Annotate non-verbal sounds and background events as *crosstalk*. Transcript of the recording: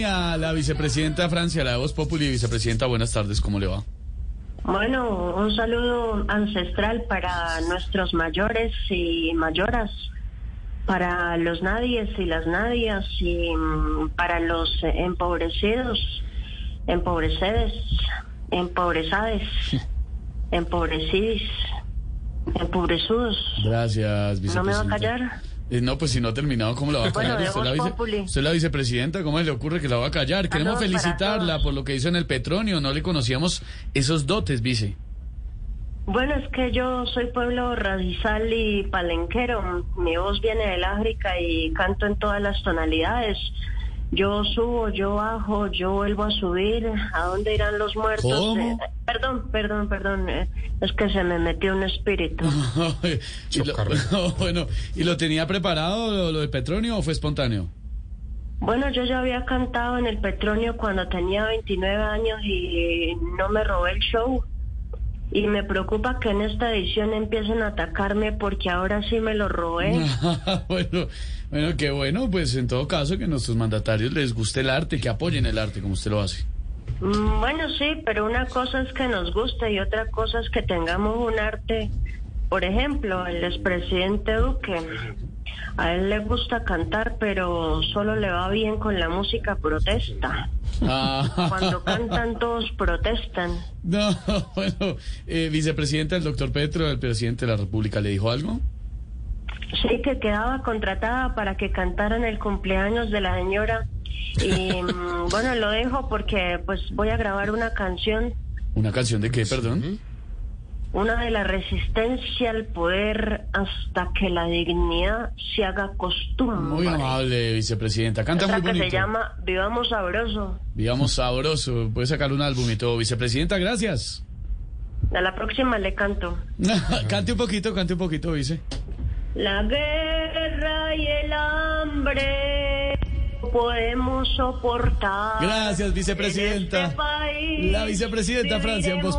línea la vicepresidenta Francia, la de Voz Populi. Vicepresidenta, buenas tardes, ¿cómo le va? Bueno, un saludo ancestral para nuestros mayores y mayoras, para los nadies y las nadias y mm, para los empobrecidos, empobrecedes, empobresades, *laughs* empobrecidos, empobrezudos. Gracias, ¿No me va a vicepresidenta. callar? No, pues si no ha terminado, ¿cómo la va a Bueno, callar? de usted, la vice- usted la vicepresidenta, ¿cómo le ocurre que la va a callar? Queremos Saludos para felicitarla por lo que hizo en el Petronio. No le conocíamos esos dotes, vice. Bueno, es que yo soy pueblo radizal y palenquero. Mi voz viene del África y canto en todas las tonalidades. Yo subo, yo bajo, yo vuelvo a subir. ¿A dónde irán los muertos? ¿Cómo? Eh, perdón, perdón, perdón. eh, es que se me metió un espíritu. *laughs* Y lo- *laughs* bueno, ¿y lo tenía preparado lo, lo de Petronio o fue espontáneo? Bueno, yo ya había cantado en el Petronio cuando tenía 29 años y no me robé el show. Y me preocupa que en esta edición empiecen a atacarme porque ahora sí me lo robé. *laughs* bueno, bueno, qué bueno, pues en todo caso que a nuestros mandatarios les guste el arte, que apoyen el arte como usted lo hace. Mm, Bueno, sí, pero una cosa es que nos guste y otra cosa es que tengamos un arte. Por ejemplo, el expresidente Duque, a él le gusta cantar, pero solo le va bien con la música protesta. Ah, Cuando *laughs* cantan todos protestan. no, *laughs* bueno, eh, vicepresidenta, el doctor Petro, el presidente de la República, ¿le dijo algo? Sí, que quedaba contratada para que cantaran el cumpleaños de la señora. Y *laughs* mm, bueno, lo dejo porque pues voy a grabar una canción, ¿Una canción de qué, perdón? Una de la resistencia al poder hasta que la dignidad se haga costumbre. Muy amable, vicepresidenta. Canta Otra muy que bonito. se llama Vivamos Sabroso. Vivamos sabroso. Puede sacar un álbum y todo. Vicepresidenta, gracias. A la próxima le canto. *laughs* cante un poquito, cante un poquito, vice. La guerra y el hambre podemos soportar. Gracias, vicepresidenta. En este país La vicepresidenta Francia en Voz.